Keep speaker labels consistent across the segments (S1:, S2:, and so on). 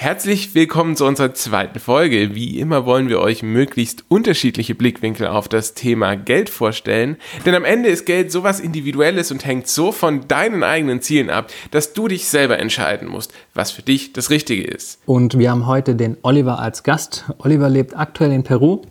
S1: Herzlich willkommen zu unserer zweiten Folge. Wie immer wollen wir euch möglichst unterschiedliche Blickwinkel auf das Thema Geld vorstellen. Denn am Ende ist Geld sowas Individuelles und hängt so von deinen eigenen Zielen ab, dass du dich selber entscheiden musst, was für dich das Richtige ist.
S2: Und wir haben heute den Oliver als Gast. Oliver lebt aktuell in Peru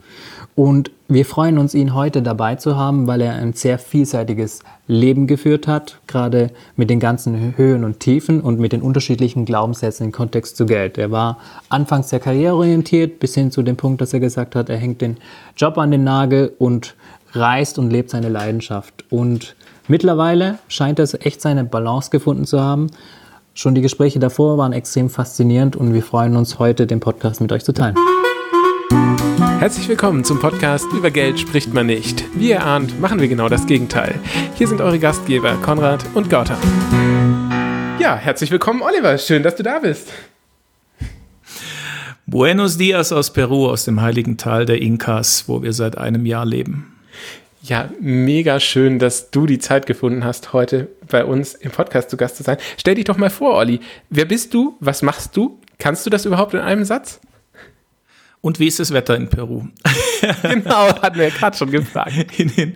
S2: und wir freuen uns, ihn heute dabei zu haben, weil er ein sehr vielseitiges Leben geführt hat, gerade mit den ganzen Höhen und Tiefen und mit den unterschiedlichen Glaubenssätzen im Kontext zu Geld. Er war anfangs sehr karriereorientiert, bis hin zu dem Punkt, dass er gesagt hat, er hängt den Job an den Nagel und reist und lebt seine Leidenschaft. Und mittlerweile scheint er echt seine Balance gefunden zu haben. Schon die Gespräche davor waren extrem faszinierend und wir freuen uns heute, den Podcast mit euch zu teilen.
S1: Herzlich willkommen zum Podcast Über Geld spricht man nicht. Wie ihr ahnt, machen wir genau das Gegenteil. Hier sind eure Gastgeber Konrad und Gautam. Ja, herzlich willkommen, Oliver. Schön, dass du da bist.
S3: Buenos dias aus Peru, aus dem heiligen Tal der Inkas, wo wir seit einem Jahr leben.
S1: Ja, mega schön, dass du die Zeit gefunden hast, heute bei uns im Podcast zu Gast zu sein. Stell dich doch mal vor, Olli. Wer bist du? Was machst du? Kannst du das überhaupt in einem Satz?
S3: Und wie ist das Wetter in Peru?
S1: genau, hatten wir gerade schon gefragt.
S3: In, in,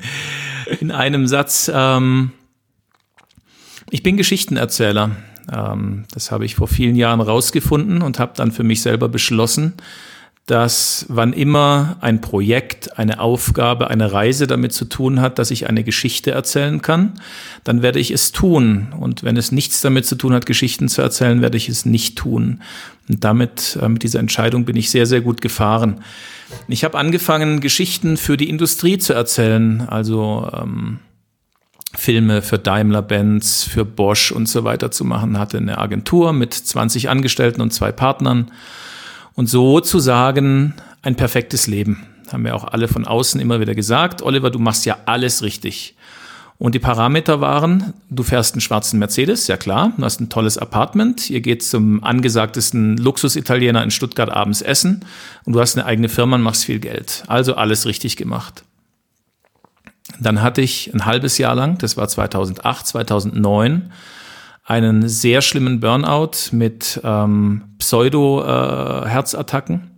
S3: in einem Satz. Ähm, ich bin Geschichtenerzähler. Ähm, das habe ich vor vielen Jahren rausgefunden und habe dann für mich selber beschlossen, dass wann immer ein Projekt, eine Aufgabe, eine Reise damit zu tun hat, dass ich eine Geschichte erzählen kann, dann werde ich es tun. Und wenn es nichts damit zu tun hat, Geschichten zu erzählen, werde ich es nicht tun. Und damit, äh, mit dieser Entscheidung bin ich sehr, sehr gut gefahren. Ich habe angefangen, Geschichten für die Industrie zu erzählen, also ähm, Filme für Daimler-Benz, für Bosch und so weiter zu machen, hatte eine Agentur mit 20 Angestellten und zwei Partnern und sozusagen ein perfektes Leben. Haben wir auch alle von außen immer wieder gesagt. Oliver, du machst ja alles richtig. Und die Parameter waren, du fährst einen schwarzen Mercedes, ja klar, du hast ein tolles Apartment, ihr geht zum angesagtesten Luxusitaliener in Stuttgart abends essen und du hast eine eigene Firma und machst viel Geld. Also alles richtig gemacht. Dann hatte ich ein halbes Jahr lang, das war 2008, 2009, einen sehr schlimmen Burnout mit ähm, Pseudo-Herzattacken,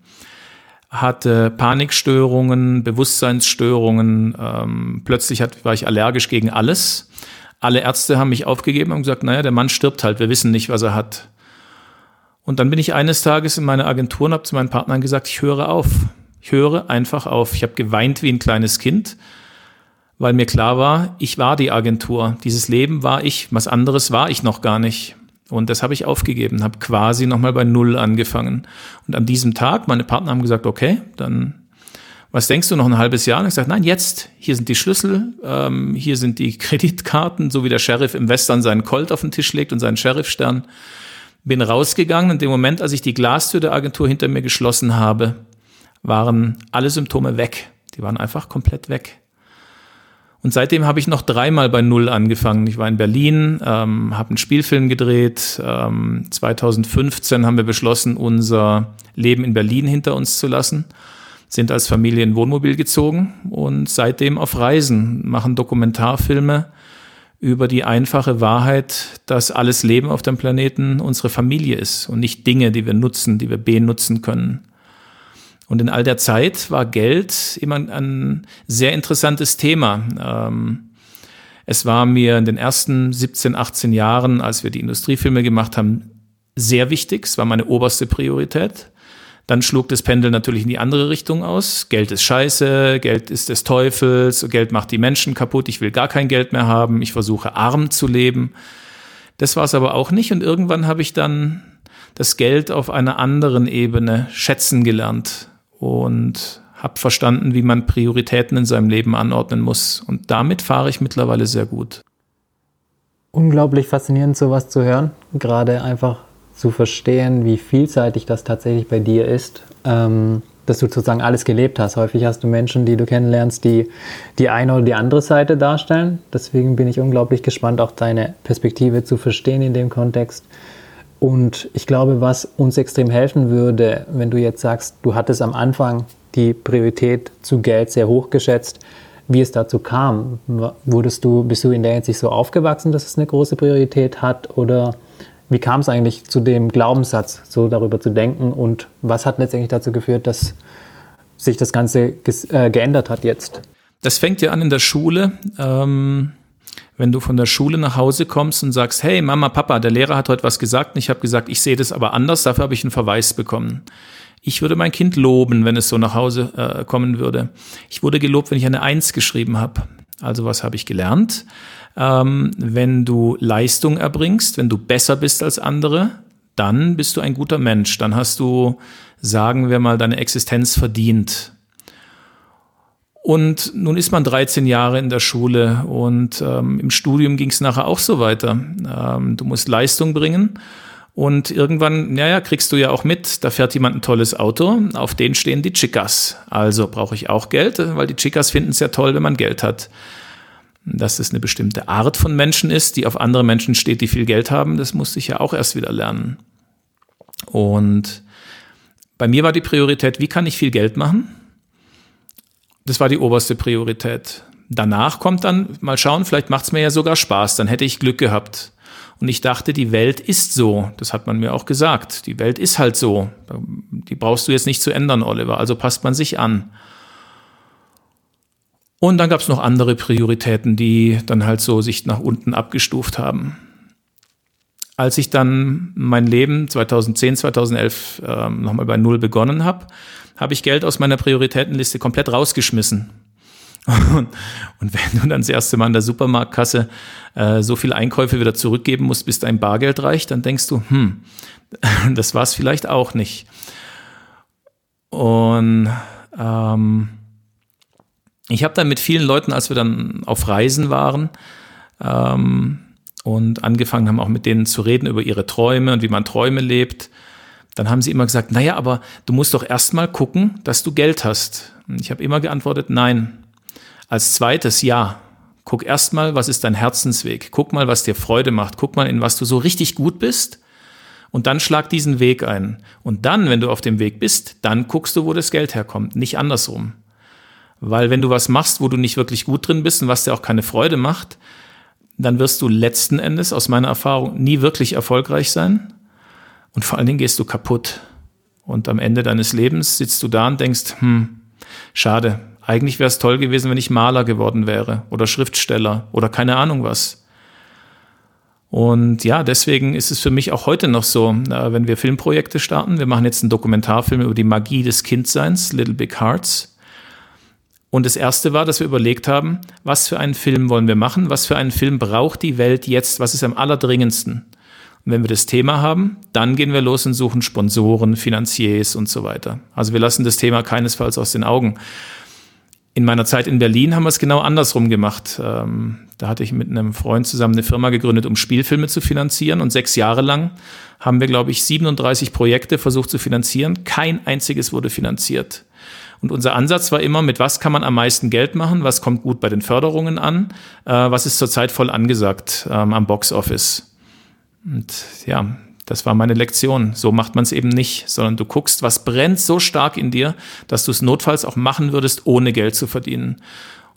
S3: hatte Panikstörungen, Bewusstseinsstörungen, ähm, plötzlich war ich allergisch gegen alles. Alle Ärzte haben mich aufgegeben und gesagt, naja, der Mann stirbt halt, wir wissen nicht, was er hat. Und dann bin ich eines Tages in meine Agentur und habe zu meinen Partnern gesagt, ich höre auf. Ich höre einfach auf. Ich habe geweint wie ein kleines Kind weil mir klar war, ich war die Agentur. Dieses Leben war ich, was anderes war ich noch gar nicht. Und das habe ich aufgegeben, habe quasi nochmal bei Null angefangen. Und an diesem Tag, meine Partner haben gesagt, okay, dann was denkst du noch ein halbes Jahr? Und ich sage, nein, jetzt. Hier sind die Schlüssel, ähm, hier sind die Kreditkarten, so wie der Sheriff im Western seinen Colt auf den Tisch legt und seinen Sheriffstern. Bin rausgegangen. In dem Moment, als ich die Glastür der Agentur hinter mir geschlossen habe, waren alle Symptome weg. Die waren einfach komplett weg. Und seitdem habe ich noch dreimal bei Null angefangen. Ich war in Berlin, ähm, habe einen Spielfilm gedreht. Ähm, 2015 haben wir beschlossen, unser Leben in Berlin hinter uns zu lassen. Sind als Familie in Wohnmobil gezogen und seitdem auf Reisen, machen Dokumentarfilme über die einfache Wahrheit, dass alles Leben auf dem Planeten unsere Familie ist und nicht Dinge, die wir nutzen, die wir benutzen können. Und in all der Zeit war Geld immer ein sehr interessantes Thema. Ähm, es war mir in den ersten 17, 18 Jahren, als wir die Industriefilme gemacht haben, sehr wichtig. Es war meine oberste Priorität. Dann schlug das Pendel natürlich in die andere Richtung aus. Geld ist scheiße, Geld ist des Teufels, Geld macht die Menschen kaputt, ich will gar kein Geld mehr haben, ich versuche arm zu leben. Das war es aber auch nicht und irgendwann habe ich dann das Geld auf einer anderen Ebene schätzen gelernt und habe verstanden, wie man Prioritäten in seinem Leben anordnen muss. Und damit fahre ich mittlerweile sehr gut.
S2: Unglaublich faszinierend, sowas zu hören. Gerade einfach zu verstehen, wie vielseitig das tatsächlich bei dir ist. Ähm, dass du sozusagen alles gelebt hast. Häufig hast du Menschen, die du kennenlernst, die die eine oder die andere Seite darstellen. Deswegen bin ich unglaublich gespannt, auch deine Perspektive zu verstehen in dem Kontext. Und ich glaube, was uns extrem helfen würde, wenn du jetzt sagst, du hattest am Anfang die Priorität zu Geld sehr hoch geschätzt, wie es dazu kam. Wurdest du, bist du in der Hinsicht so aufgewachsen, dass es eine große Priorität hat? Oder wie kam es eigentlich zu dem Glaubenssatz, so darüber zu denken und was hat letztendlich dazu geführt, dass sich das Ganze äh, geändert hat jetzt?
S3: Das fängt ja an in der Schule. Ähm, wenn du von der Schule nach Hause kommst und sagst, hey Mama, Papa, der Lehrer hat heute was gesagt und ich habe gesagt, ich sehe das aber anders, dafür habe ich einen Verweis bekommen. Ich würde mein Kind loben, wenn es so nach Hause äh, kommen würde. Ich wurde gelobt, wenn ich eine Eins geschrieben habe. Also was habe ich gelernt? Ähm, wenn du Leistung erbringst, wenn du besser bist als andere, dann bist du ein guter Mensch. Dann hast du, sagen wir mal, deine Existenz verdient. Und nun ist man 13 Jahre in der Schule und ähm, im Studium ging es nachher auch so weiter. Ähm, du musst Leistung bringen und irgendwann, naja, kriegst du ja auch mit, da fährt jemand ein tolles Auto, auf den stehen die Chicas. Also brauche ich auch Geld, weil die Chicas finden es ja toll, wenn man Geld hat. Dass es eine bestimmte Art von Menschen ist, die auf andere Menschen steht, die viel Geld haben, das musste ich ja auch erst wieder lernen. Und bei mir war die Priorität, wie kann ich viel Geld machen? Das war die oberste Priorität. Danach kommt dann, mal schauen, vielleicht macht es mir ja sogar Spaß, dann hätte ich Glück gehabt. Und ich dachte, die Welt ist so. Das hat man mir auch gesagt. Die Welt ist halt so. Die brauchst du jetzt nicht zu ändern, Oliver. Also passt man sich an. Und dann gab es noch andere Prioritäten, die dann halt so sich nach unten abgestuft haben. Als ich dann mein Leben 2010, 2011 äh, nochmal bei Null begonnen habe, habe ich Geld aus meiner Prioritätenliste komplett rausgeschmissen. Und, wenn du dann das erste Mal in der Supermarktkasse äh, so viel Einkäufe wieder zurückgeben musst, bis dein Bargeld reicht, dann denkst du, hm, das war es vielleicht auch nicht. Und ähm, ich habe dann mit vielen Leuten, als wir dann auf Reisen waren ähm, und angefangen haben, auch mit denen zu reden über ihre Träume und wie man Träume lebt, dann haben sie immer gesagt, naja, aber du musst doch erstmal gucken, dass du Geld hast. Und ich habe immer geantwortet, nein, als zweites, ja, guck erstmal, was ist dein Herzensweg? Guck mal, was dir Freude macht. Guck mal, in was du so richtig gut bist. Und dann schlag diesen Weg ein. Und dann, wenn du auf dem Weg bist, dann guckst du, wo das Geld herkommt, nicht andersrum. Weil wenn du was machst, wo du nicht wirklich gut drin bist und was dir auch keine Freude macht, dann wirst du letzten Endes, aus meiner Erfahrung, nie wirklich erfolgreich sein. Und vor allen Dingen gehst du kaputt. Und am Ende deines Lebens sitzt du da und denkst, hm, schade, eigentlich wäre es toll gewesen, wenn ich Maler geworden wäre oder Schriftsteller oder keine Ahnung was. Und ja, deswegen ist es für mich auch heute noch so, wenn wir Filmprojekte starten. Wir machen jetzt einen Dokumentarfilm über die Magie des Kindseins, Little Big Hearts. Und das erste war, dass wir überlegt haben, was für einen Film wollen wir machen? Was für einen Film braucht die Welt jetzt? Was ist am allerdringendsten? Und wenn wir das Thema haben, dann gehen wir los und suchen Sponsoren, Finanziers und so weiter. Also wir lassen das Thema keinesfalls aus den Augen. In meiner Zeit in Berlin haben wir es genau andersrum gemacht. Ähm, da hatte ich mit einem Freund zusammen eine Firma gegründet, um Spielfilme zu finanzieren. Und sechs Jahre lang haben wir, glaube ich, 37 Projekte versucht zu finanzieren. Kein einziges wurde finanziert. Und unser Ansatz war immer, mit was kann man am meisten Geld machen, was kommt gut bei den Förderungen an, äh, was ist zurzeit voll angesagt ähm, am Boxoffice. Und ja, das war meine Lektion. So macht man es eben nicht, sondern du guckst, was brennt so stark in dir, dass du es notfalls auch machen würdest, ohne Geld zu verdienen.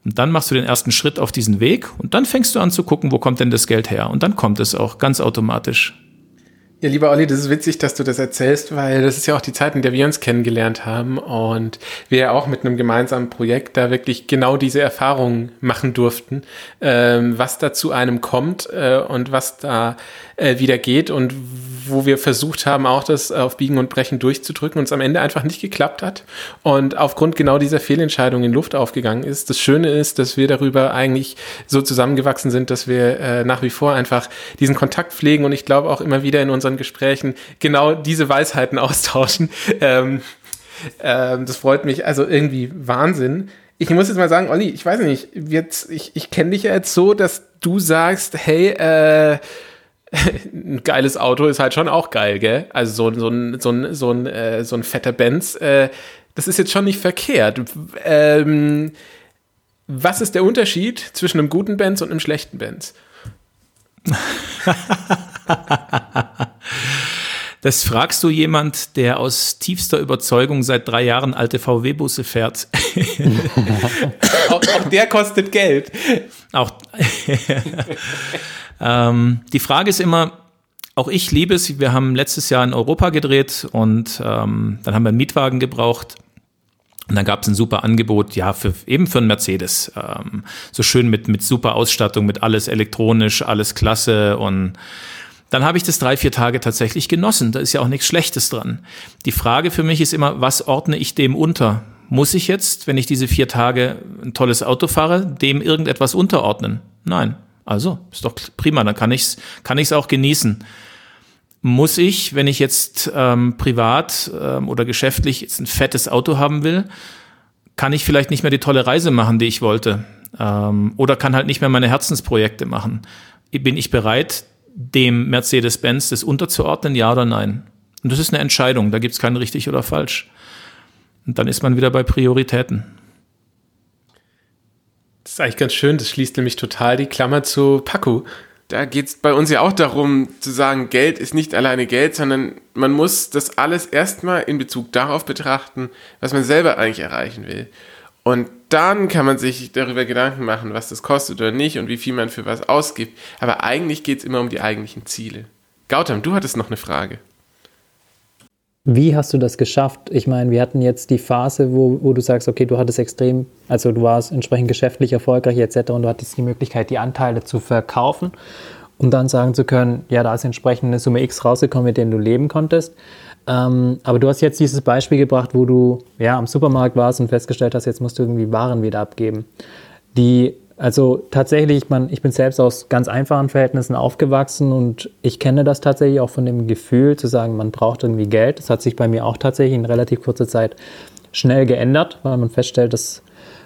S3: Und dann machst du den ersten Schritt auf diesen Weg und dann fängst du an zu gucken, wo kommt denn das Geld her? Und dann kommt es auch ganz automatisch.
S1: Ja, lieber Olli, das ist witzig, dass du das erzählst, weil das ist ja auch die Zeit, in der wir uns kennengelernt haben und wir ja auch mit einem gemeinsamen Projekt da wirklich genau diese Erfahrungen machen durften, ähm, was da zu einem kommt äh, und was da äh, wieder geht und wo wir versucht haben, auch das auf Biegen und Brechen durchzudrücken und es am Ende einfach nicht geklappt hat und aufgrund genau dieser Fehlentscheidung in Luft aufgegangen ist. Das Schöne ist, dass wir darüber eigentlich so zusammengewachsen sind, dass wir äh, nach wie vor einfach diesen Kontakt pflegen und ich glaube auch immer wieder in unseren Gesprächen genau diese Weisheiten austauschen. Ähm, ähm, das freut mich also irgendwie Wahnsinn. Ich muss jetzt mal sagen, Olli, ich weiß nicht, jetzt, ich, ich kenne dich ja jetzt so, dass du sagst, hey, äh, ein geiles Auto ist halt schon auch geil, gell? Also so, so, ein, so, ein, so, ein, äh, so ein fetter Benz, äh, das ist jetzt schon nicht verkehrt. Ähm, was ist der Unterschied zwischen einem guten Benz und einem schlechten Benz?
S3: Das fragst du jemand, der aus tiefster Überzeugung seit drei Jahren alte VW-Busse fährt.
S1: auch, auch, der kostet Geld.
S3: Auch. ähm, die Frage ist immer, auch ich liebe es. Wir haben letztes Jahr in Europa gedreht und ähm, dann haben wir einen Mietwagen gebraucht. Und dann gab es ein super Angebot, ja, für, eben für einen Mercedes. Ähm, so schön mit, mit super Ausstattung, mit alles elektronisch, alles klasse. Und dann habe ich das drei, vier Tage tatsächlich genossen. Da ist ja auch nichts Schlechtes dran. Die Frage für mich ist immer, was ordne ich dem unter? Muss ich jetzt, wenn ich diese vier Tage ein tolles Auto fahre, dem irgendetwas unterordnen? Nein. Also, ist doch prima, dann kann ich's, kann ich's auch genießen muss ich, wenn ich jetzt ähm, privat ähm, oder geschäftlich jetzt ein fettes Auto haben will, kann ich vielleicht nicht mehr die tolle Reise machen, die ich wollte. Ähm, oder kann halt nicht mehr meine Herzensprojekte machen. Bin ich bereit, dem Mercedes-Benz das unterzuordnen, ja oder nein? Und das ist eine Entscheidung, da gibt es kein richtig oder falsch. Und dann ist man wieder bei Prioritäten.
S1: Das ist eigentlich ganz schön, das schließt nämlich total die Klammer zu Paco da geht es bei uns ja auch darum zu sagen, Geld ist nicht alleine Geld, sondern man muss das alles erstmal in Bezug darauf betrachten, was man selber eigentlich erreichen will. Und dann kann man sich darüber Gedanken machen, was das kostet oder nicht und wie viel man für was ausgibt. Aber eigentlich geht es immer um die eigentlichen Ziele. Gautam, du hattest noch eine Frage.
S2: Wie hast du das geschafft? Ich meine, wir hatten jetzt die Phase, wo, wo du sagst, okay, du hattest extrem, also du warst entsprechend geschäftlich erfolgreich etc. und du hattest die Möglichkeit, die Anteile zu verkaufen um dann sagen zu können, ja, da ist entsprechend eine Summe X rausgekommen, mit der du leben konntest. Ähm, aber du hast jetzt dieses Beispiel gebracht, wo du ja am Supermarkt warst und festgestellt hast, jetzt musst du irgendwie Waren wieder abgeben. Die also tatsächlich, man, ich bin selbst aus ganz einfachen Verhältnissen aufgewachsen und ich kenne das tatsächlich auch von dem Gefühl zu sagen, man braucht irgendwie Geld. Das hat sich bei mir auch tatsächlich in relativ kurzer Zeit schnell geändert, weil man feststellt, dass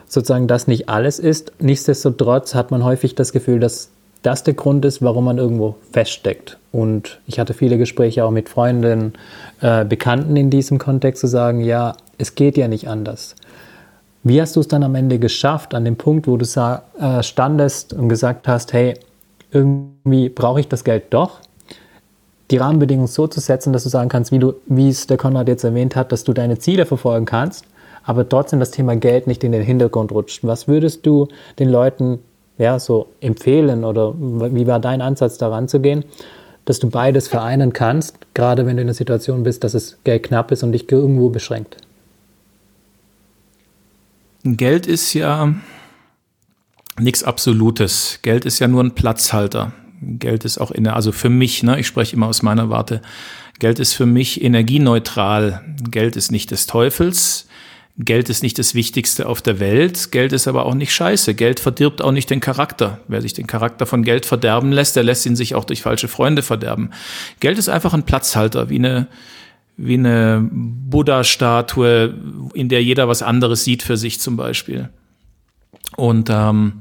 S2: sozusagen das nicht alles ist. Nichtsdestotrotz hat man häufig das Gefühl, dass das der Grund ist, warum man irgendwo feststeckt. Und ich hatte viele Gespräche auch mit Freunden, äh, Bekannten in diesem Kontext zu sagen, ja, es geht ja nicht anders. Wie hast du es dann am Ende geschafft, an dem Punkt, wo du äh, standest und gesagt hast, hey, irgendwie brauche ich das Geld doch, die Rahmenbedingungen so zu setzen, dass du sagen kannst, wie, du, wie es der Konrad jetzt erwähnt hat, dass du deine Ziele verfolgen kannst, aber trotzdem das Thema Geld nicht in den Hintergrund rutscht. Was würdest du den Leuten ja, so empfehlen oder wie war dein Ansatz daran zu gehen, dass du beides vereinen kannst, gerade wenn du in der Situation bist, dass es Geld knapp ist und dich irgendwo beschränkt?
S3: Geld ist ja nichts Absolutes. Geld ist ja nur ein Platzhalter. Geld ist auch in der, also für mich, ne, ich spreche immer aus meiner Warte, Geld ist für mich energieneutral. Geld ist nicht des Teufels. Geld ist nicht das Wichtigste auf der Welt. Geld ist aber auch nicht scheiße. Geld verdirbt auch nicht den Charakter. Wer sich den Charakter von Geld verderben lässt, der lässt ihn sich auch durch falsche Freunde verderben. Geld ist einfach ein Platzhalter, wie eine, wie eine Buddha-Statue, in der jeder was anderes sieht für sich zum Beispiel. Und ähm,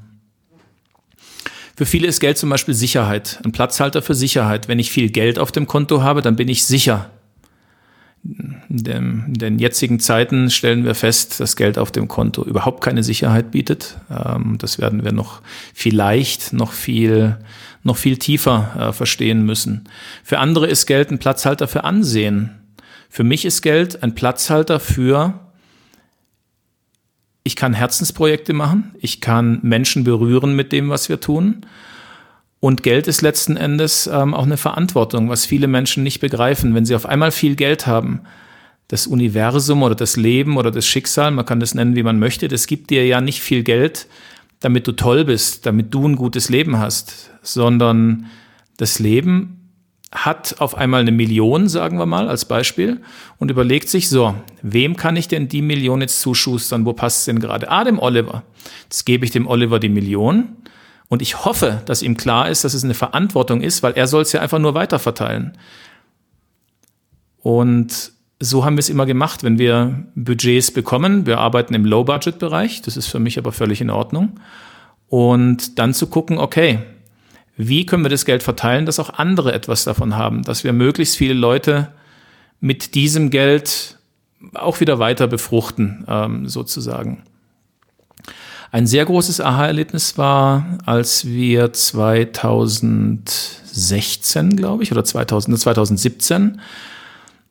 S3: für viele ist Geld zum Beispiel Sicherheit, ein Platzhalter für Sicherheit. Wenn ich viel Geld auf dem Konto habe, dann bin ich sicher. In den jetzigen Zeiten stellen wir fest, dass Geld auf dem Konto überhaupt keine Sicherheit bietet. Ähm, das werden wir noch vielleicht noch viel, noch viel tiefer äh, verstehen müssen. Für andere ist Geld ein Platzhalter für Ansehen. Für mich ist Geld ein Platzhalter für, ich kann Herzensprojekte machen, ich kann Menschen berühren mit dem, was wir tun. Und Geld ist letzten Endes ähm, auch eine Verantwortung, was viele Menschen nicht begreifen. Wenn sie auf einmal viel Geld haben, das Universum oder das Leben oder das Schicksal, man kann das nennen, wie man möchte, das gibt dir ja nicht viel Geld, damit du toll bist, damit du ein gutes Leben hast, sondern das Leben hat auf einmal eine Million, sagen wir mal, als Beispiel, und überlegt sich, so, wem kann ich denn die Million jetzt zuschustern? Wo passt es denn gerade? Ah, dem Oliver. Jetzt gebe ich dem Oliver die Million. Und ich hoffe, dass ihm klar ist, dass es eine Verantwortung ist, weil er soll es ja einfach nur weiterverteilen. Und so haben wir es immer gemacht, wenn wir Budgets bekommen. Wir arbeiten im Low-Budget-Bereich. Das ist für mich aber völlig in Ordnung. Und dann zu gucken, okay, wie können wir das Geld verteilen, dass auch andere etwas davon haben, dass wir möglichst viele Leute mit diesem Geld auch wieder weiter befruchten, ähm, sozusagen. Ein sehr großes Aha-Erlebnis war, als wir 2016, glaube ich, oder 2000, 2017,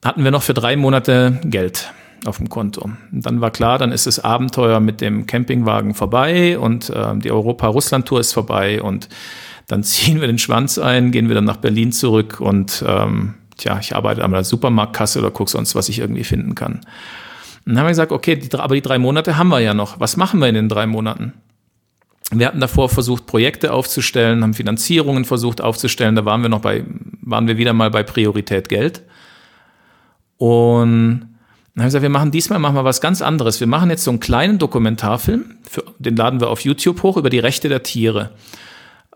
S3: hatten wir noch für drei Monate Geld auf dem Konto. Und dann war klar, dann ist das Abenteuer mit dem Campingwagen vorbei und äh, die Europa-Russland-Tour ist vorbei und Dann ziehen wir den Schwanz ein, gehen wir dann nach Berlin zurück und ähm, tja, ich arbeite an der Supermarktkasse oder gucke sonst, was ich irgendwie finden kann. Dann haben wir gesagt, okay, die, aber die drei Monate haben wir ja noch. Was machen wir in den drei Monaten? Wir hatten davor versucht, Projekte aufzustellen, haben Finanzierungen versucht aufzustellen. Da waren wir noch bei, waren wir wieder mal bei Priorität Geld. Und dann haben wir gesagt, wir machen diesmal machen wir was ganz anderes. Wir machen jetzt so einen kleinen Dokumentarfilm, für, den laden wir auf YouTube hoch über die Rechte der Tiere.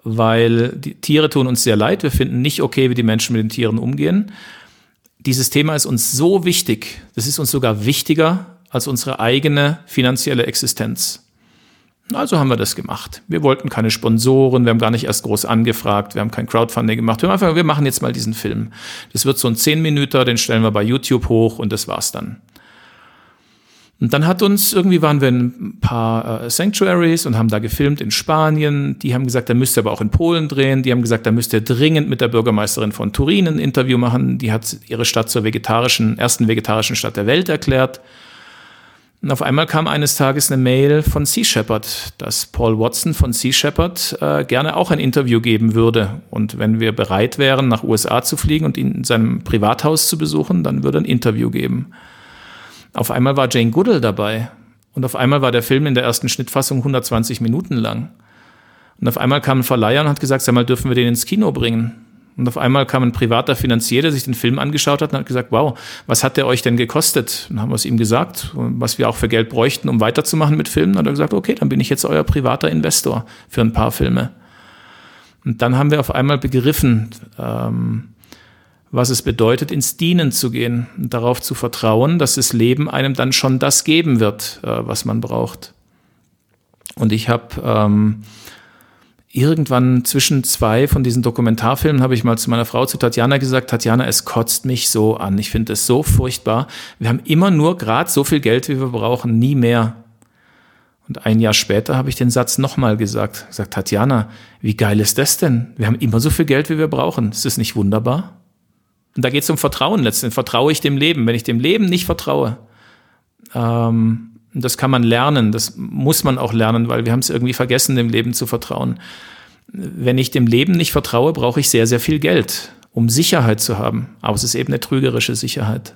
S3: Weil die Tiere tun uns sehr leid. Wir finden nicht okay, wie die Menschen mit den Tieren umgehen. Dieses Thema ist uns so wichtig. Das ist uns sogar wichtiger als unsere eigene finanzielle Existenz. Also haben wir das gemacht. Wir wollten keine Sponsoren, wir haben gar nicht erst groß angefragt, wir haben kein Crowdfunding gemacht. Wir haben einfach, wir machen jetzt mal diesen Film. Das wird so ein 10 Minuten, den stellen wir bei YouTube hoch und das war's dann. Und dann hat uns, irgendwie waren wir in ein paar äh, Sanctuaries und haben da gefilmt in Spanien. Die haben gesagt, da müsst ihr aber auch in Polen drehen. Die haben gesagt, da müsst ihr dringend mit der Bürgermeisterin von Turin ein Interview machen. Die hat ihre Stadt zur vegetarischen, ersten vegetarischen Stadt der Welt erklärt. Und auf einmal kam eines Tages eine Mail von Sea Shepherd, dass Paul Watson von Sea Shepherd äh, gerne auch ein Interview geben würde. Und wenn wir bereit wären, nach USA zu fliegen und ihn in seinem Privathaus zu besuchen, dann würde ein Interview geben. Auf einmal war Jane Goodall dabei. Und auf einmal war der Film in der ersten Schnittfassung 120 Minuten lang. Und auf einmal kam ein Verleiher und hat gesagt, sag mal, dürfen wir den ins Kino bringen? Und auf einmal kam ein privater Finanzier, der sich den Film angeschaut hat und hat gesagt, wow, was hat der euch denn gekostet? Und haben wir es ihm gesagt, was wir auch für Geld bräuchten, um weiterzumachen mit Filmen. Dann hat er gesagt, okay, dann bin ich jetzt euer privater Investor für ein paar Filme. Und dann haben wir auf einmal begriffen, ähm, was es bedeutet, ins Dienen zu gehen und darauf zu vertrauen, dass das Leben einem dann schon das geben wird, äh, was man braucht. Und ich habe ähm, irgendwann zwischen zwei von diesen Dokumentarfilmen habe ich mal zu meiner Frau, zu Tatjana gesagt, Tatjana, es kotzt mich so an. Ich finde es so furchtbar. Wir haben immer nur gerade so viel Geld, wie wir brauchen, nie mehr. Und ein Jahr später habe ich den Satz nochmal gesagt. Gesagt, Tatjana, wie geil ist das denn? Wir haben immer so viel Geld, wie wir brauchen. Ist das nicht wunderbar? Und da geht es um Vertrauen letztendlich. Vertraue ich dem Leben? Wenn ich dem Leben nicht vertraue, ähm, das kann man lernen, das muss man auch lernen, weil wir haben es irgendwie vergessen, dem Leben zu vertrauen. Wenn ich dem Leben nicht vertraue, brauche ich sehr, sehr viel Geld, um Sicherheit zu haben. Aber es ist eben eine trügerische Sicherheit.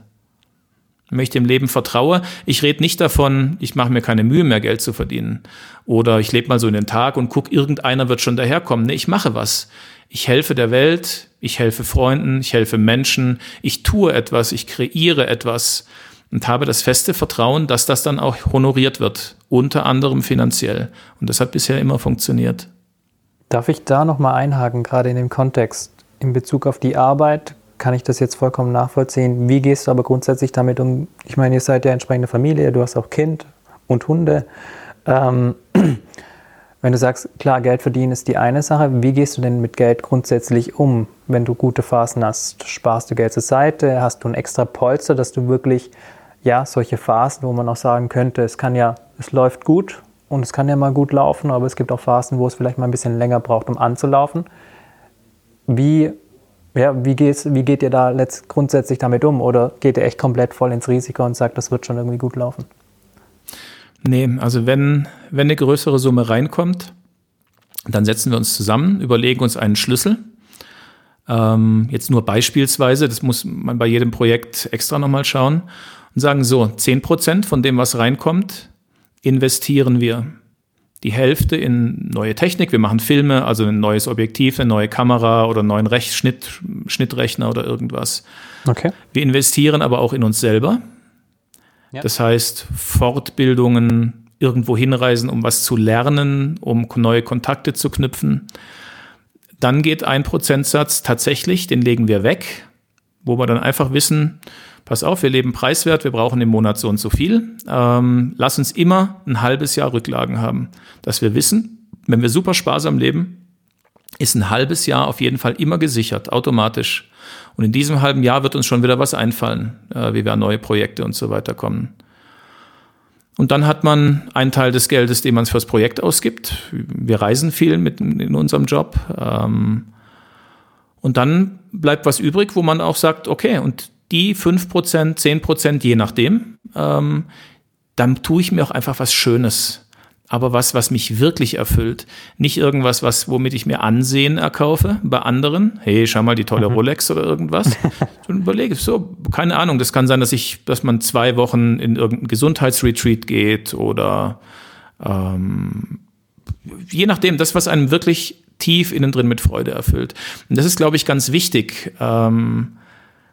S3: Wenn ich dem Leben vertraue, ich rede nicht davon, ich mache mir keine Mühe mehr, Geld zu verdienen. Oder ich lebe mal so in den Tag und gucke, irgendeiner wird schon daherkommen. Nee, ich mache was. Ich helfe der Welt, ich helfe Freunden, ich helfe Menschen, ich tue etwas, ich kreiere etwas und habe das feste Vertrauen, dass das dann auch honoriert wird, unter anderem finanziell. Und das hat bisher immer funktioniert.
S2: Darf ich da nochmal einhaken, gerade in dem Kontext? In Bezug auf die Arbeit kann ich das jetzt vollkommen nachvollziehen. Wie gehst du aber grundsätzlich damit um? Ich meine, ihr seid ja entsprechende Familie, du hast auch Kind und Hunde. Ähm, wenn du sagst, klar, Geld verdienen ist die eine Sache, wie gehst du denn mit Geld grundsätzlich um, wenn du gute Phasen hast? Sparst du Geld zur Seite? Hast du ein extra Polster, dass du wirklich ja, solche Phasen, wo man auch sagen könnte, es kann ja, es läuft gut und es kann ja mal gut laufen, aber es gibt auch Phasen, wo es vielleicht mal ein bisschen länger braucht, um anzulaufen. Wie, ja, wie, geht's, wie geht ihr da letzt, grundsätzlich damit um? Oder geht ihr echt komplett voll ins Risiko und sagt, das wird schon irgendwie gut laufen?
S3: Nee, also wenn, wenn eine größere Summe reinkommt, dann setzen wir uns zusammen, überlegen uns einen Schlüssel. Ähm, jetzt nur beispielsweise, das muss man bei jedem Projekt extra nochmal schauen und sagen so, 10 Prozent von dem, was reinkommt, investieren wir. Die Hälfte in neue Technik. Wir machen Filme, also ein neues Objektiv, eine neue Kamera oder einen neuen Rech Schnitt, Schnittrechner oder irgendwas.
S2: Okay.
S3: Wir investieren aber auch in uns selber. Ja. Das heißt, Fortbildungen, irgendwo hinreisen, um was zu lernen, um neue Kontakte zu knüpfen. Dann geht ein Prozentsatz tatsächlich, den legen wir weg, wo wir dann einfach wissen, pass auf, wir leben preiswert, wir brauchen im Monat so und so viel. Ähm, lass uns immer ein halbes Jahr Rücklagen haben, dass wir wissen, wenn wir super sparsam leben, ist ein halbes Jahr auf jeden Fall immer gesichert, automatisch. Und in diesem halben Jahr wird uns schon wieder was einfallen, äh, wie wir an neue Projekte und so weiter kommen. Und dann hat man einen Teil des Geldes, den man fürs Projekt ausgibt. Wir reisen viel mit in unserem Job. Ähm, und dann bleibt was übrig, wo man auch sagt, okay, und die 5%, 10%, je nachdem, ähm, dann tue ich mir auch einfach was Schönes. Aber was, was mich wirklich erfüllt. Nicht irgendwas, was, womit ich mir Ansehen erkaufe bei anderen. Hey, schau mal die tolle mhm. Rolex oder irgendwas. Und überlege, so, keine Ahnung, das kann sein, dass ich, dass man zwei Wochen in irgendein Gesundheitsretreat geht oder ähm, je nachdem, das, was einem wirklich tief innen drin mit Freude erfüllt. Und das ist, glaube ich, ganz wichtig, ähm,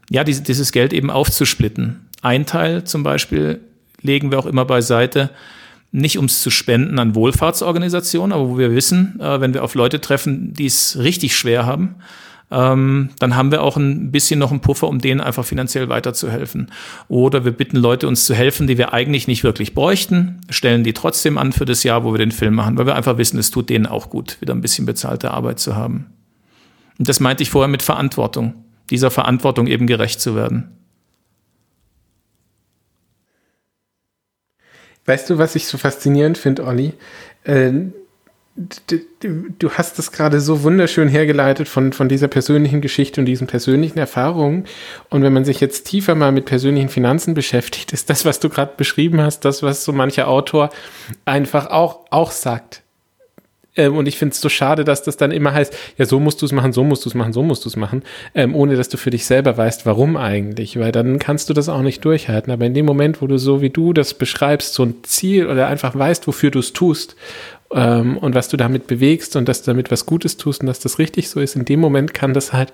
S3: ja, dieses, dieses Geld eben aufzusplitten. Ein Teil zum Beispiel legen wir auch immer beiseite, nicht ums zu spenden an Wohlfahrtsorganisationen, aber wo wir wissen, äh, wenn wir auf Leute treffen, die es richtig schwer haben, ähm, dann haben wir auch ein bisschen noch einen Puffer, um denen einfach finanziell weiterzuhelfen. Oder wir bitten Leute, uns zu helfen, die wir eigentlich nicht wirklich bräuchten, stellen die trotzdem an für das Jahr, wo wir den Film machen, weil wir einfach wissen, es tut denen auch gut, wieder ein bisschen bezahlte Arbeit zu haben. Und das meinte ich vorher mit Verantwortung, dieser Verantwortung eben gerecht zu werden.
S1: Weißt du, was ich so faszinierend finde, Olli? Äh, du hast das gerade so wunderschön hergeleitet von, von dieser persönlichen Geschichte und diesen persönlichen Erfahrungen. Und wenn man sich jetzt tiefer mal mit persönlichen Finanzen beschäftigt, ist das, was du gerade beschrieben hast, das, was so mancher Autor einfach auch, auch sagt. Ähm, und ich finde es so schade, dass das dann immer heißt, ja, so musst du es machen, so musst du es machen, so musst du es machen, ähm, ohne dass du für dich selber weißt, warum eigentlich, weil dann kannst du das auch nicht durchhalten. Aber in dem Moment, wo du so wie du das beschreibst, so ein Ziel oder einfach weißt, wofür du es tust ähm, und was du damit bewegst und dass du damit was Gutes tust und dass das richtig so ist, in dem Moment kann das halt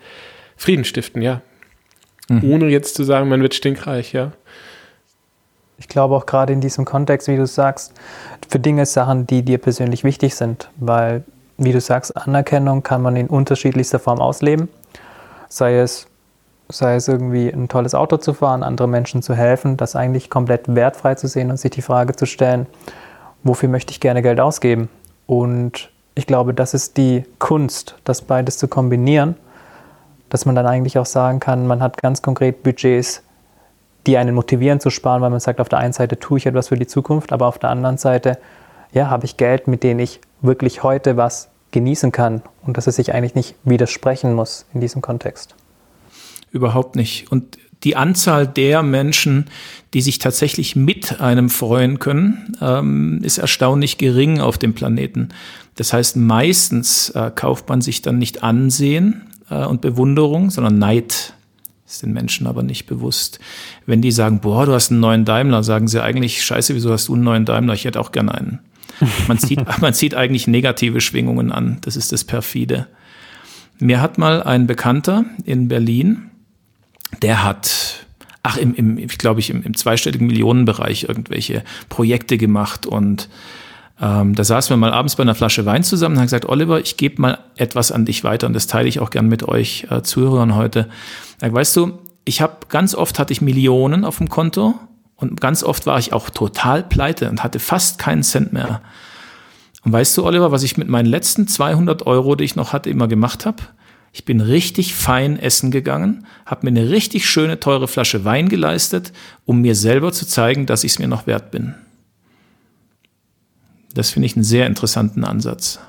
S1: Frieden stiften, ja. Mhm. Ohne jetzt zu sagen, man wird stinkreich, ja.
S2: Ich glaube auch gerade in diesem Kontext, wie du sagst, für Dinge, Sachen, die dir persönlich wichtig sind, weil, wie du sagst, Anerkennung kann man in unterschiedlichster Form ausleben. Sei es, sei es irgendwie ein tolles Auto zu fahren, anderen Menschen zu helfen, das eigentlich komplett wertfrei zu sehen und sich die Frage zu stellen, wofür möchte ich gerne Geld ausgeben? Und ich glaube, das ist die Kunst, das beides zu kombinieren, dass man dann eigentlich auch sagen kann, man hat ganz konkret Budgets, die einen motivieren zu sparen, weil man sagt, auf der einen Seite tue ich etwas für die Zukunft, aber auf der anderen Seite, ja, habe ich Geld, mit dem ich wirklich heute was genießen kann und dass es sich eigentlich nicht widersprechen muss in diesem Kontext.
S3: Überhaupt nicht. Und die Anzahl der Menschen, die sich tatsächlich mit einem freuen können, ähm, ist erstaunlich gering auf dem Planeten. Das heißt, meistens äh, kauft man sich dann nicht Ansehen äh, und Bewunderung, sondern Neid ist den Menschen aber nicht bewusst. Wenn die sagen, boah, du hast einen neuen Daimler, sagen sie eigentlich, scheiße, wieso hast du einen neuen Daimler? Ich hätte auch gerne einen. Man zieht, man zieht eigentlich negative Schwingungen an. Das ist das perfide. Mir hat mal ein Bekannter in Berlin, der hat, ach, im, im ich glaube ich, im, im zweistelligen Millionenbereich irgendwelche Projekte gemacht und ähm, da saßen wir mal abends bei einer Flasche Wein zusammen und haben gesagt, Oliver, ich gebe mal etwas an dich weiter und das teile ich auch gern mit euch äh, Zuhörern heute. Ja, weißt du, ich habe ganz oft hatte ich Millionen auf dem Konto und ganz oft war ich auch total pleite und hatte fast keinen Cent mehr. Und weißt du, Oliver, was ich mit meinen letzten 200 Euro, die ich noch hatte, immer gemacht habe? Ich bin richtig fein essen gegangen, habe mir eine richtig schöne, teure Flasche Wein geleistet, um mir selber zu zeigen, dass ich es mir noch wert bin. Das finde ich einen sehr interessanten Ansatz.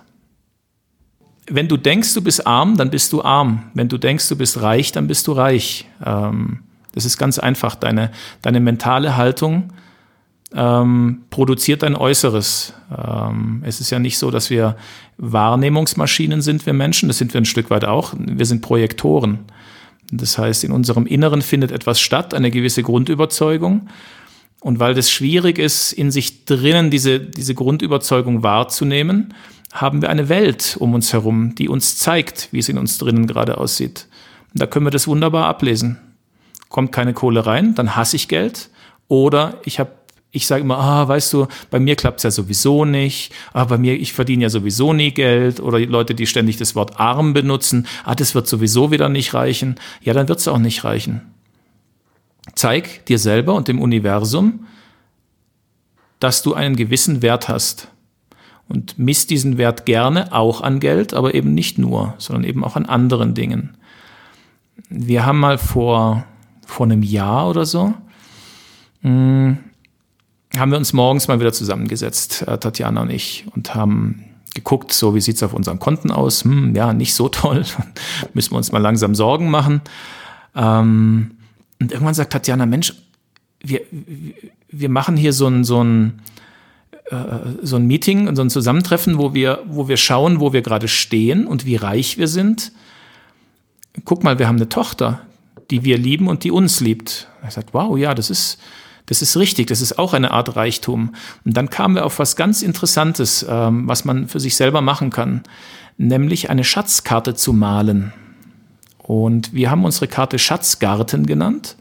S3: Wenn du denkst, du bist arm, dann bist du arm. Wenn du denkst, du bist reich, dann bist du reich. Ähm, das ist ganz einfach. Deine, deine mentale Haltung ähm, produziert dein Äußeres. Ähm, es ist ja nicht so, dass wir Wahrnehmungsmaschinen sind, wir Menschen. Das sind wir ein Stück weit auch. Wir sind Projektoren. Das heißt, in unserem Inneren findet etwas statt, eine gewisse Grundüberzeugung. Und weil das schwierig ist, in sich drinnen diese, diese Grundüberzeugung wahrzunehmen, haben wir eine Welt um uns herum, die uns zeigt, wie es in uns drinnen gerade aussieht. Und da können wir das wunderbar ablesen. Kommt keine Kohle rein, dann hasse ich Geld. Oder ich habe ich sage immer, ah, weißt du, bei mir klappt's ja sowieso nicht, ah, bei mir, ich verdiene ja sowieso nie Geld oder die Leute, die ständig das Wort arm benutzen, ah, das wird sowieso wieder nicht reichen. Ja, dann wird's auch nicht reichen. Zeig dir selber und dem Universum, dass du einen gewissen Wert hast. Und misst diesen Wert gerne auch an Geld, aber eben nicht nur, sondern eben auch an anderen Dingen. Wir haben mal vor, vor einem Jahr oder so, mh, hm, haben wir uns morgens mal wieder zusammengesetzt, äh, Tatjana und ich, und haben geguckt, so wie sieht's auf unseren Konten aus? Hm, ja, nicht so toll. Müssen wir uns mal langsam Sorgen machen. Ähm, und irgendwann sagt Tatjana, Mensch, wir, wir machen hier so ein, so ein, äh, so ein Meeting, so ein Zusammentreffen, wo wir, wo wir schauen, wo wir gerade stehen und wie reich wir sind. Guck mal, wir haben eine Tochter, die wir lieben und die uns liebt. Er sagt, wow, ja, das ist, das ist richtig, das ist auch eine Art Reichtum. Und dann kamen wir auf was ganz Interessantes, ähm, was man für sich selber machen kann, nämlich eine Schatzkarte zu malen. Und wir haben unsere Karte Schatzgarten genannt.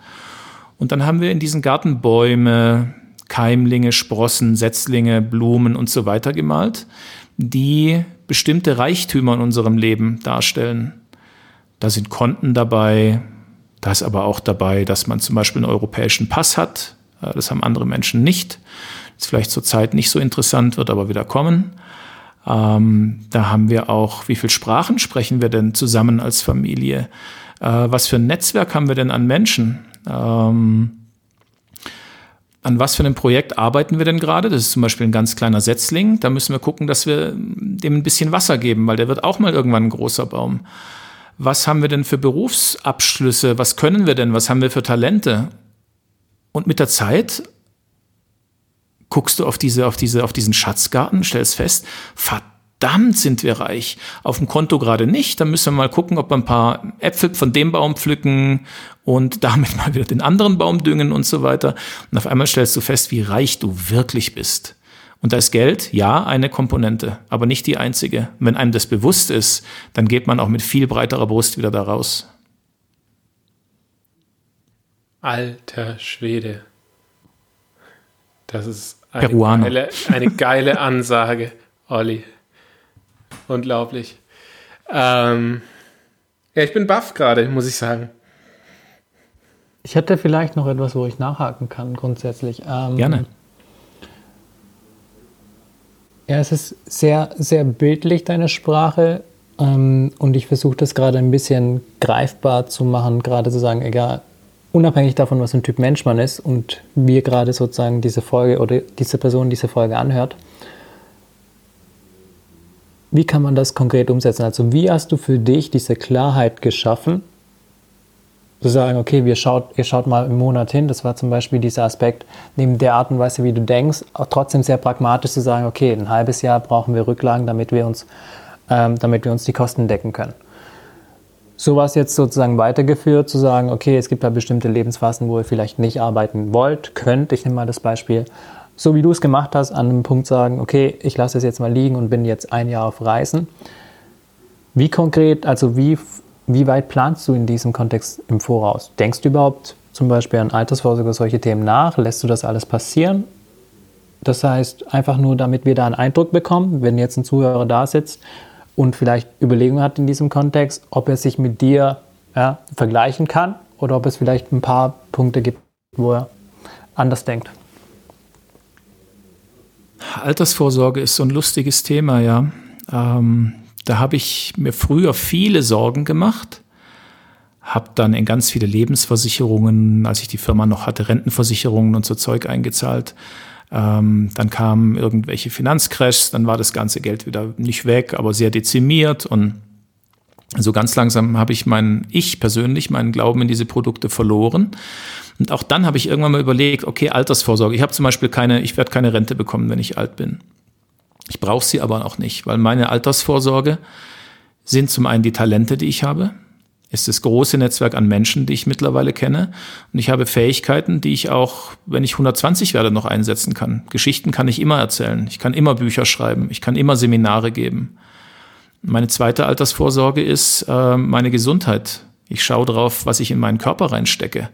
S3: Und dann haben wir in diesen Garten Bäume, Keimlinge, Sprossen, Setzlinge, Blumen und so weiter gemalt, die bestimmte Reichtümer in unserem Leben darstellen. Da sind Konten dabei, da ist aber auch dabei, dass man zum Beispiel einen europäischen Pass hat. Äh, das haben andere Menschen nicht. Das ist vielleicht zurzeit nicht so interessant, wird aber wieder kommen. Ähm, da haben wir auch, wie viele Sprachen sprechen wir denn zusammen als Familie? Äh, was für ein Netzwerk haben wir denn an Menschen? Ähm, an was für einem Projekt arbeiten wir denn gerade? Das ist zum Beispiel ein ganz kleiner Setzling. Da müssen wir gucken, dass wir dem ein bisschen Wasser geben, weil der wird auch mal irgendwann ein großer Baum was haben wir denn für Berufsabschlüsse, was können wir denn, was haben wir für Talente? Und mit der Zeit guckst du auf diese, auf diese, auf diesen Schatzgarten, stellst fest, verdammt sind wir reich. Auf dem Konto gerade nicht. Dann müssen wir mal gucken, ob wir ein paar Äpfel von dem Baum pflücken und damit mal wieder den anderen Baum düngen und so weiter. Und auf einmal stellst du fest, wie reich du wirklich bist. Und da ist Geld, ja, eine Komponente, aber nicht die einzige. wenn einem das bewusst ist, dann geht man auch mit viel breiterer Brust wieder da raus.
S1: Alter Schwede. Das ist eine, geile, eine geile Ansage, Olli. Unglaublich. Ähm, ja, ich bin baff gerade, muss ich sagen.
S2: Ich hätte vielleicht noch etwas, wo ich nachhaken kann, grundsätzlich.
S3: Ähm, Gerne.
S2: Ja, es ist sehr, sehr bildlich, deine Sprache. Ähm, und ich versuche das gerade ein bisschen greifbar zu machen, gerade zu sagen, egal, unabhängig davon, was ein Typ Mensch man ist und wie gerade sozusagen diese Folge oder diese Person diese Folge anhört. Wie kann man das konkret umsetzen? Also wie hast du für dich diese Klarheit geschaffen, zu sagen, okay, wir schaut, ihr schaut mal im Monat hin, das war zum Beispiel dieser Aspekt, neben der Art und Weise, wie du denkst, auch trotzdem sehr pragmatisch zu sagen, okay, ein halbes Jahr brauchen wir Rücklagen, damit wir uns, ähm, damit wir uns die Kosten decken können. So war es jetzt sozusagen weitergeführt, zu sagen, okay, es gibt da bestimmte Lebensphasen, wo ihr vielleicht nicht arbeiten wollt, könnt. Ich nehme mal das Beispiel, so wie du es gemacht hast, an einem Punkt sagen, okay, ich lasse es jetzt mal liegen und bin jetzt ein Jahr auf Reisen. Wie konkret, also wie wie weit planst du in diesem Kontext im Voraus? Denkst du überhaupt zum Beispiel an Altersvorsorge, solche Themen nach? Lässt du das alles passieren? Das heißt, einfach nur, damit wir da einen Eindruck bekommen, wenn jetzt ein Zuhörer da sitzt und vielleicht Überlegungen hat in diesem Kontext, ob er sich mit dir ja, vergleichen kann oder ob es vielleicht ein paar Punkte gibt, wo er anders denkt.
S3: Altersvorsorge ist so ein lustiges Thema, ja. Ähm, da habe ich mir früher viele Sorgen gemacht, habe dann in ganz viele Lebensversicherungen, als ich die Firma noch hatte, Rentenversicherungen und so Zeug eingezahlt. Ähm, dann kamen irgendwelche Finanzcrashs, dann war das ganze Geld wieder nicht weg, aber sehr dezimiert und so ganz langsam habe ich meinen, ich persönlich, meinen Glauben in diese Produkte verloren. Und auch dann habe ich irgendwann mal überlegt, okay, Altersvorsorge. Ich habe zum Beispiel keine, ich werde keine Rente bekommen, wenn ich alt bin. Ich brauche sie aber auch nicht, weil meine Altersvorsorge sind zum einen die Talente, die ich habe, ist das große Netzwerk an Menschen, die ich mittlerweile kenne. Und ich habe Fähigkeiten, die ich auch, wenn ich 120 werde, noch einsetzen kann. Geschichten kann ich immer erzählen. Ich kann immer Bücher schreiben. Ich kann immer Seminare geben. Meine zweite Altersvorsorge ist äh, meine Gesundheit. Ich schaue drauf, was ich in meinen Körper reinstecke.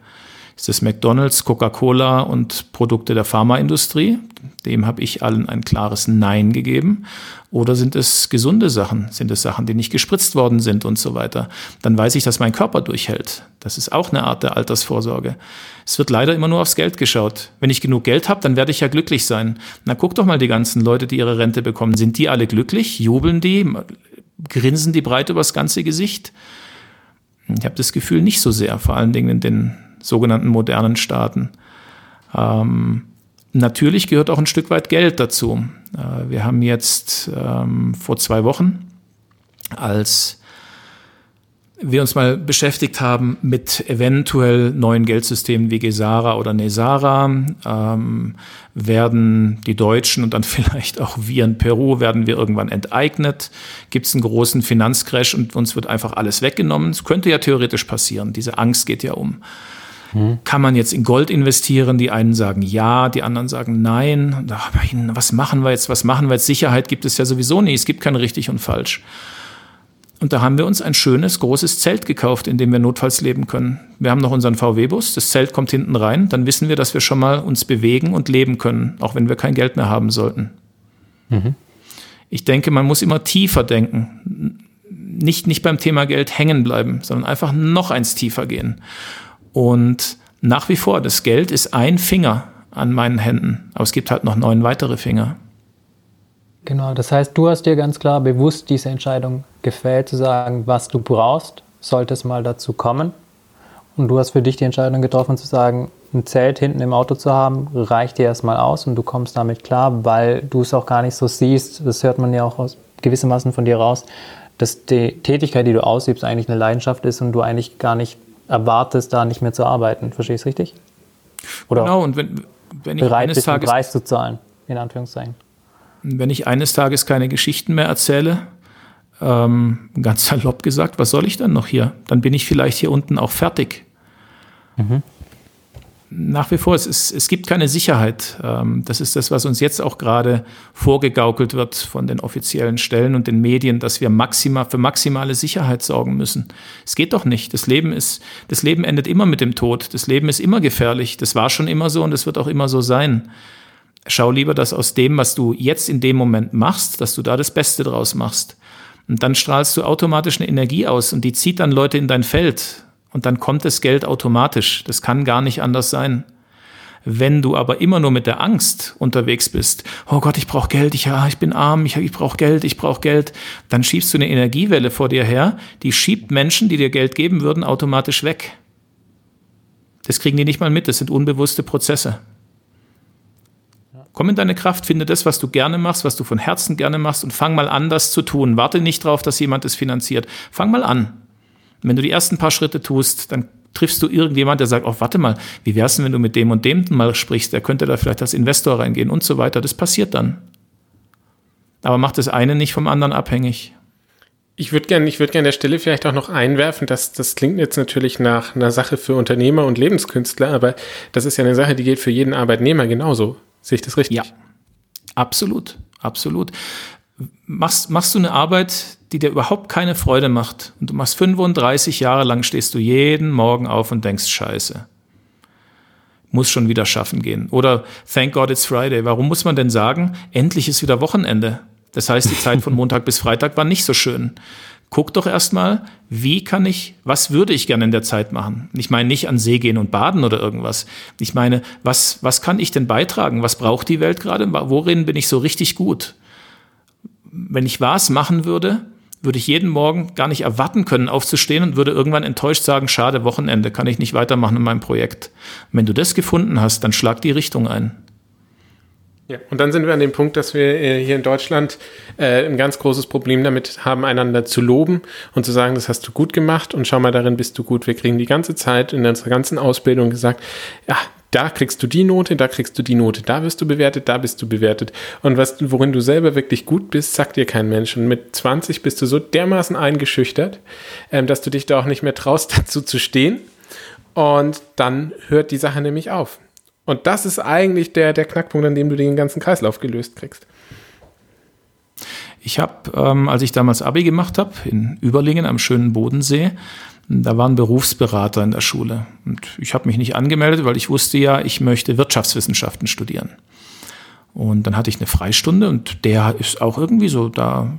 S3: Ist es McDonald's, Coca-Cola und Produkte der Pharmaindustrie? Dem habe ich allen ein klares Nein gegeben. Oder sind es gesunde Sachen? Sind es Sachen, die nicht gespritzt worden sind und so weiter? Dann weiß ich, dass mein Körper durchhält. Das ist auch eine Art der Altersvorsorge. Es wird leider immer nur aufs Geld geschaut. Wenn ich genug Geld habe, dann werde ich ja glücklich sein. Na, guck doch mal die ganzen Leute, die ihre Rente bekommen. Sind die alle glücklich? Jubeln die? Grinsen die breit übers ganze Gesicht? Ich habe das Gefühl nicht so sehr, vor allen Dingen in den sogenannten modernen Staaten. Ähm, natürlich gehört auch ein Stück weit Geld dazu. Äh, wir haben jetzt ähm, vor zwei Wochen, als wir uns mal beschäftigt haben mit eventuell neuen Geldsystemen wie Gesara oder Nesara, ähm, werden die Deutschen und dann vielleicht auch wir in Peru, werden wir irgendwann enteignet, gibt es einen großen Finanzcrash und uns wird einfach alles weggenommen. Es könnte ja theoretisch passieren, diese Angst geht ja um. Hm. Kann man jetzt in Gold investieren? Die einen sagen ja, die anderen sagen nein. Was machen wir jetzt? Was machen wir jetzt? Sicherheit gibt es ja sowieso nicht. Es gibt kein richtig und falsch. Und da haben wir uns ein schönes, großes Zelt gekauft, in dem wir notfalls leben können. Wir haben noch unseren VW-Bus, das Zelt kommt hinten rein, dann wissen wir, dass wir schon mal uns bewegen und leben können, auch wenn wir kein Geld mehr haben sollten. Mhm. Ich denke, man muss immer tiefer denken. Nicht, nicht beim Thema Geld hängen bleiben, sondern einfach noch eins tiefer gehen. Und nach wie vor, das Geld ist ein Finger an meinen Händen, aber es gibt halt noch neun weitere Finger.
S2: Genau, das heißt, du hast dir ganz klar bewusst diese Entscheidung gefällt, zu sagen, was du brauchst, sollte es mal dazu kommen. Und du hast für dich die Entscheidung getroffen, zu sagen, ein Zelt hinten im Auto zu haben, reicht dir erstmal aus und du kommst damit klar, weil du es auch gar nicht so siehst. Das hört man ja auch aus gewissermaßen von dir raus, dass die Tätigkeit, die du ausübst, eigentlich eine Leidenschaft ist und du eigentlich gar nicht erwartest, da nicht mehr zu arbeiten. Verstehst du richtig?
S3: Oder genau, und wenn, wenn ich
S2: bereit bist, Tages, Preis zu zahlen, in Anführungszeichen
S3: wenn ich eines Tages keine Geschichten mehr erzähle, ähm, ganz salopp gesagt, was soll ich dann noch hier? Dann bin ich vielleicht hier unten auch fertig. Mhm. Nach wie vor, es, ist, es gibt keine Sicherheit. Ähm, das ist das, was uns jetzt auch gerade vorgegaukelt wird von den offiziellen Stellen und den Medien, dass wir maximal, für maximale Sicherheit sorgen müssen. Es geht doch nicht. Das Leben, ist, das Leben endet immer mit dem Tod. Das Leben ist immer gefährlich. Das war schon immer so und es wird auch immer so sein schau lieber, dass aus dem, was du jetzt in dem Moment machst, dass du da das Beste draus machst. Und dann strahlst du automatisch eine Energie aus und die zieht dann Leute in dein Feld. Und dann kommt das Geld automatisch. Das kann gar nicht anders sein. Wenn du aber immer nur mit der Angst unterwegs bist, oh Gott, ich brauche Geld, ich, ja, ich bin arm, ich, ich brauche Geld, ich brauche Geld, dann schiebst du eine Energiewelle vor dir her, die schiebt Menschen, die dir Geld geben würden, automatisch weg. Das kriegen die nicht mal mit, das sind unbewusste Prozesse. Komm in deine Kraft, finde das, was du gerne machst, was du von Herzen gerne machst und fang mal an, das zu tun. Warte nicht darauf, dass jemand es finanziert. Fang mal an. Und wenn du die ersten paar Schritte tust, dann triffst du irgendjemand, der sagt, oh, warte mal, wie wär's denn, wenn du mit dem und dem mal sprichst? Der könnte da vielleicht als Investor reingehen und so weiter. Das passiert dann. Aber mach das eine nicht vom anderen abhängig.
S1: Ich würde gerne, ich würde gerne an der Stelle vielleicht auch noch einwerfen, dass das klingt jetzt natürlich nach einer Sache für Unternehmer und Lebenskünstler, aber das ist ja eine Sache, die gilt für jeden Arbeitnehmer genauso. Sehe ich das richtig?
S3: Ja, absolut, absolut. Machst, machst du eine Arbeit, die dir überhaupt keine Freude macht und du machst 35 Jahre lang, stehst du jeden Morgen auf und denkst, scheiße, muss schon wieder schaffen gehen. Oder thank God it's Friday. Warum muss man denn sagen, endlich ist wieder Wochenende? Das heißt, die Zeit von Montag bis Freitag war nicht so schön guck doch erstmal, wie kann ich, was würde ich gerne in der Zeit machen? Ich meine nicht an See gehen und baden oder irgendwas. Ich meine, was, was kann ich denn beitragen? Was braucht die Welt gerade? Worin bin ich so richtig gut? Wenn ich was machen würde, würde ich jeden Morgen gar nicht erwarten können, aufzustehen und würde irgendwann enttäuscht sagen, schade, Wochenende, kann ich nicht weitermachen in meinem Projekt. Wenn du das gefunden hast, dann schlag die Richtung ein.
S1: Ja, und dann sind wir an dem Punkt, dass wir äh, hier in Deutschland äh, ein ganz großes Problem damit haben, einander zu loben und zu sagen, das hast du gut gemacht und schau mal, darin bist du gut. Wir kriegen die ganze Zeit in unserer ganzen Ausbildung gesagt, ja, da kriegst du die Note, da kriegst du die Note, da wirst du bewertet, da bist du bewertet. Und was, worin du selber wirklich gut bist, sagt dir kein Mensch. Und mit 20 bist du so dermaßen eingeschüchtert, ähm, dass du dich da auch nicht mehr traust, dazu zu stehen. Und dann hört die Sache nämlich auf. Und das ist eigentlich der, der Knackpunkt, an dem du den ganzen Kreislauf gelöst kriegst.
S3: Ich habe, ähm, als ich damals Abi gemacht habe, in Überlingen am schönen Bodensee, da waren Berufsberater in der Schule. Und ich habe mich nicht angemeldet, weil ich wusste ja, ich möchte Wirtschaftswissenschaften studieren. Und dann hatte ich eine Freistunde und der ist auch irgendwie so da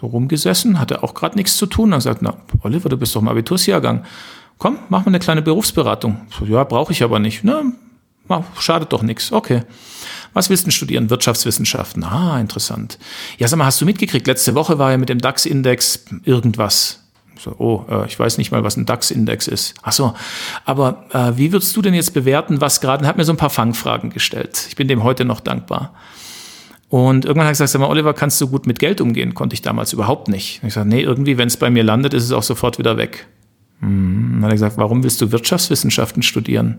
S3: so rumgesessen, hatte auch gerade nichts zu tun. Dann gesagt, na, Oliver, du bist doch im Abitursjahrgang. Komm, mach mal eine kleine Berufsberatung. So, ja, brauche ich aber nicht. Na, schadet doch nichts. Okay. Was willst du studieren? Wirtschaftswissenschaften. Ah, interessant. Ja, sag mal, hast du mitgekriegt? Letzte Woche war ja mit dem DAX-Index irgendwas. So, oh, äh, ich weiß nicht mal, was ein DAX-Index ist. Ach so, aber äh, wie würdest du denn jetzt bewerten, was gerade, hat mir so ein paar Fangfragen gestellt. Ich bin dem heute noch dankbar. Und irgendwann hat er gesagt, sag mal, Oliver, kannst du gut mit Geld umgehen? Konnte ich damals überhaupt nicht. Und ich sage, nee, irgendwie, wenn es bei mir landet, ist es auch sofort wieder weg. Hm. Dann hat er gesagt, warum willst du Wirtschaftswissenschaften studieren?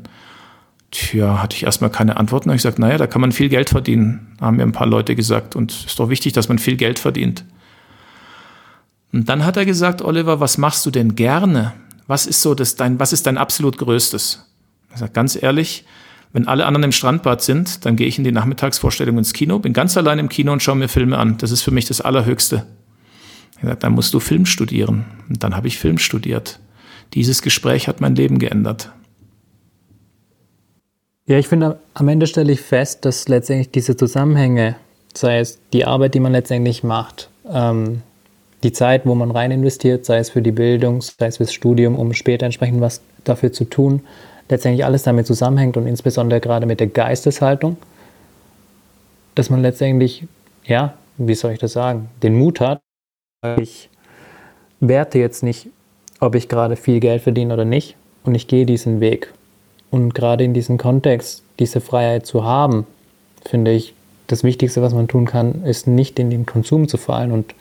S3: Tja, hatte ich erstmal keine Antworten. Da habe ich gesagt, naja, da kann man viel Geld verdienen, haben mir ein paar Leute gesagt. Und es ist doch wichtig, dass man viel Geld verdient. Und dann hat er gesagt, Oliver, was machst du denn gerne? Was ist so das dein, was ist dein absolut Größtes? Er sagt, ganz ehrlich, wenn alle anderen im Strandbad sind, dann gehe ich in die Nachmittagsvorstellung ins Kino, bin ganz allein im Kino und schaue mir Filme an. Das ist für mich das Allerhöchste. Er sagt, dann musst du Film studieren. Und dann habe ich Film studiert. Dieses Gespräch hat mein Leben geändert.
S2: Ja, ich finde, am Ende stelle ich fest, dass letztendlich diese Zusammenhänge, sei es die Arbeit, die man letztendlich macht, ähm, die Zeit, wo man rein investiert, sei es für die Bildung, sei es fürs Studium, um später entsprechend was dafür zu tun, letztendlich alles damit zusammenhängt und insbesondere gerade mit der Geisteshaltung, dass man letztendlich, ja, wie soll ich das sagen, den Mut hat, ich werte jetzt nicht, ob ich gerade viel Geld verdiene oder nicht und ich gehe diesen Weg. Und gerade in diesem Kontext, diese Freiheit zu haben, finde ich, das Wichtigste, was man tun kann, ist nicht in den Konsum zu fallen und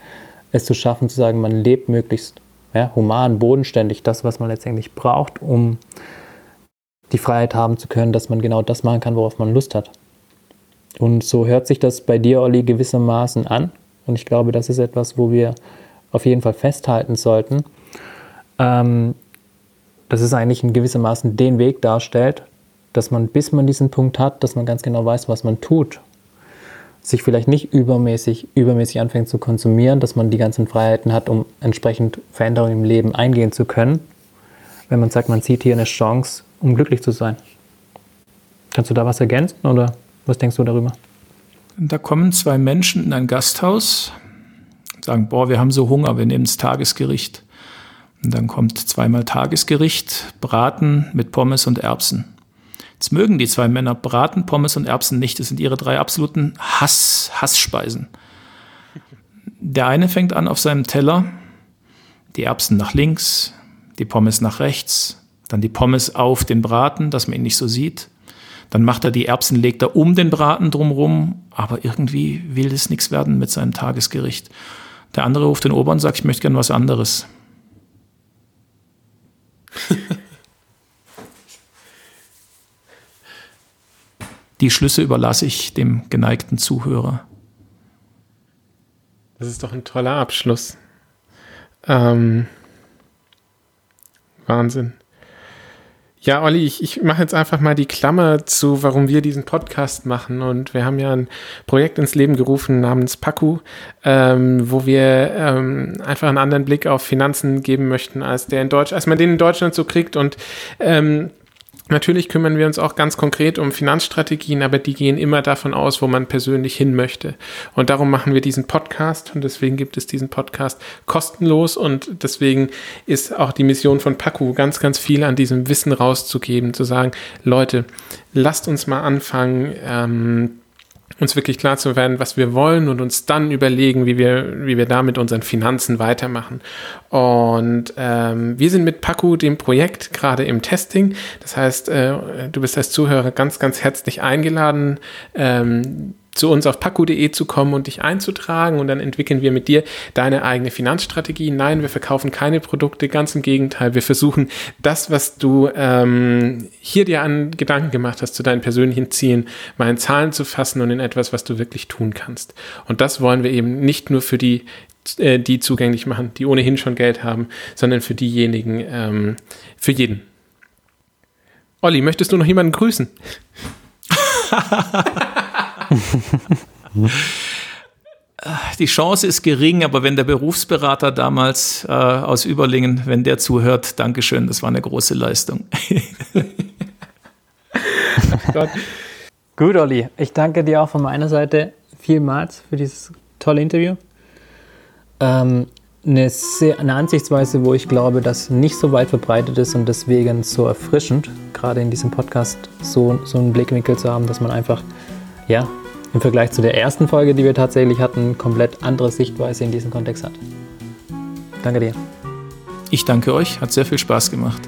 S2: es zu schaffen, zu sagen, man lebt möglichst ja, human, bodenständig, das, was man letztendlich braucht, um die Freiheit haben zu können, dass man genau das machen kann, worauf man Lust hat. Und so hört sich das bei dir, Olli, gewissermaßen an. Und ich glaube, das ist etwas, wo wir auf jeden Fall festhalten sollten, ähm, dass es eigentlich in gewissermaßen den Weg darstellt, dass man, bis man diesen Punkt hat, dass man ganz genau weiß, was man tut, sich vielleicht nicht übermäßig, übermäßig anfängt zu konsumieren, dass man die ganzen Freiheiten hat, um entsprechend Veränderungen im Leben eingehen zu können. Wenn man sagt, man sieht hier eine Chance, um glücklich zu sein. Kannst du da was ergänzen oder was denkst du darüber?
S3: Da kommen zwei Menschen in ein Gasthaus, sagen, boah, wir haben so Hunger, wir nehmen das Tagesgericht. Und dann kommt zweimal Tagesgericht, Braten mit Pommes und Erbsen. Jetzt mögen die zwei Männer Braten, Pommes und Erbsen nicht. Das sind ihre drei absoluten Hass, Hassspeisen. Der eine fängt an auf seinem Teller, die Erbsen nach links, die Pommes nach rechts, dann die Pommes auf den Braten, dass man ihn nicht so sieht. Dann macht er die Erbsen, legt er um den Braten drumrum, aber irgendwie will das nichts werden mit seinem Tagesgericht. Der andere ruft den Ober und sagt, ich möchte gern was anderes. Die Schlüsse überlasse ich dem geneigten Zuhörer.
S1: Das ist doch ein toller Abschluss. Ähm, Wahnsinn. Ja, Olli, ich, ich mache jetzt einfach mal die Klammer zu, warum wir diesen Podcast machen. Und wir haben ja ein Projekt ins Leben gerufen namens Paku, ähm, wo wir ähm, einfach einen anderen Blick auf Finanzen geben möchten, als der in Deutsch, als man den in Deutschland so kriegt. Und ähm, Natürlich kümmern wir uns auch ganz konkret um Finanzstrategien, aber die gehen immer davon aus, wo man persönlich hin möchte. Und darum machen wir diesen Podcast und deswegen gibt es diesen Podcast kostenlos und deswegen ist auch die Mission von Paku ganz, ganz viel an diesem Wissen rauszugeben, zu sagen, Leute, lasst uns mal anfangen, ähm, uns wirklich klar zu werden, was wir wollen und uns dann überlegen, wie wir, wie wir da mit unseren Finanzen weitermachen. Und ähm, wir sind mit Paku, dem Projekt, gerade im Testing. Das heißt, äh, du bist als Zuhörer ganz, ganz herzlich eingeladen, ähm, zu uns auf paku.de zu kommen und dich einzutragen und dann entwickeln wir mit dir deine eigene Finanzstrategie. Nein, wir verkaufen keine Produkte, ganz im Gegenteil. Wir versuchen das, was du ähm, hier dir an Gedanken gemacht hast zu deinen persönlichen Zielen, mal in Zahlen zu fassen und in etwas, was du wirklich tun kannst. Und das wollen wir eben nicht nur für die äh, die zugänglich machen, die ohnehin schon Geld haben, sondern für diejenigen, ähm, für jeden. Olli, möchtest du noch jemanden grüßen?
S3: Die Chance ist gering, aber wenn der Berufsberater damals äh, aus Überlingen, wenn der zuhört, Dankeschön, das war eine große Leistung.
S2: Gut, Olli, ich danke dir auch von meiner Seite vielmals für dieses tolle Interview. Ähm, eine, sehr, eine Ansichtsweise, wo ich glaube, dass nicht so weit verbreitet ist und deswegen so erfrischend, gerade in diesem Podcast so, so einen Blickwinkel zu haben, dass man einfach ja, im Vergleich zu der ersten Folge, die wir tatsächlich hatten, komplett andere Sichtweise in diesem Kontext hat. Danke dir.
S3: Ich danke euch, hat sehr viel Spaß gemacht.